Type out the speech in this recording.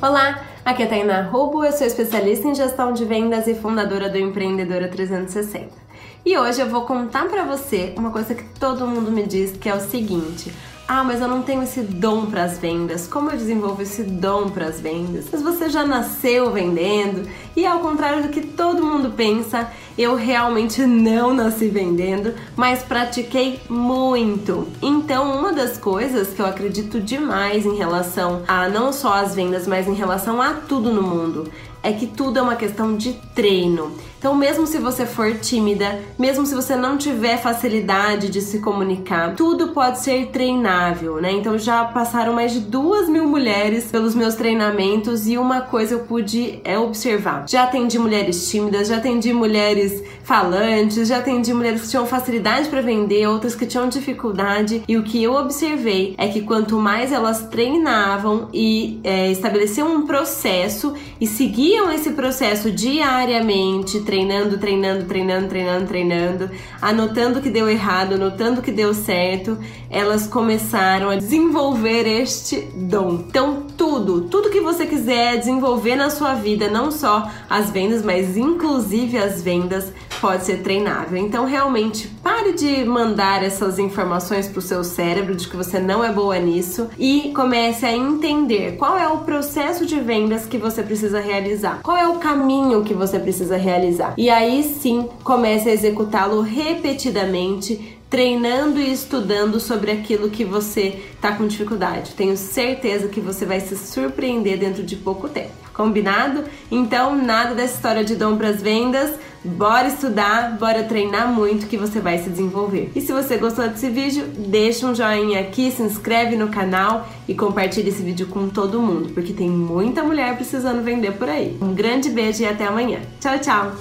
Olá, aqui é a Tainá Rubo, eu sou especialista em gestão de vendas e fundadora do Empreendedora 360. E hoje eu vou contar para você uma coisa que todo mundo me diz, que é o seguinte: ah, mas eu não tenho esse dom para as vendas. Como eu desenvolvo esse dom para as vendas? Mas você já nasceu vendendo e ao contrário do que todo mundo pensa, eu realmente não nasci vendendo, mas pratiquei muito. Então, uma das coisas que eu acredito demais em relação a não só as vendas, mas em relação a tudo no mundo, é que tudo é uma questão de treino. Então, mesmo se você for tímida, mesmo se você não tiver facilidade de se comunicar, tudo pode ser treinável, né? Então, já passaram mais de duas mil mulheres pelos meus treinamentos e uma coisa eu pude é observar. Já atendi mulheres tímidas, já atendi mulheres falantes, já atendi mulheres que tinham facilidade para vender, outras que tinham dificuldade. E o que eu observei é que quanto mais elas treinavam e é, estabeleciam um processo e seguiam esse processo diariamente, treinando, treinando, treinando, treinando, anotando o que deu errado, anotando o que deu certo, elas começaram a desenvolver este dom. Então, tudo, tudo que você quiser desenvolver na sua vida, não só as vendas, mas inclusive as vendas, pode ser treinável. Então, realmente, pare de mandar essas informações para o seu cérebro de que você não é boa nisso e comece a entender qual é o processo de vendas que você precisa realizar, qual é o caminho que você precisa realizar. E aí sim, comece a executá-lo repetidamente treinando e estudando sobre aquilo que você está com dificuldade. Tenho certeza que você vai se surpreender dentro de pouco tempo. Combinado? Então, nada dessa história de dom para as vendas. Bora estudar, bora treinar muito que você vai se desenvolver. E se você gostou desse vídeo, deixa um joinha aqui, se inscreve no canal e compartilha esse vídeo com todo mundo, porque tem muita mulher precisando vender por aí. Um grande beijo e até amanhã. Tchau, tchau!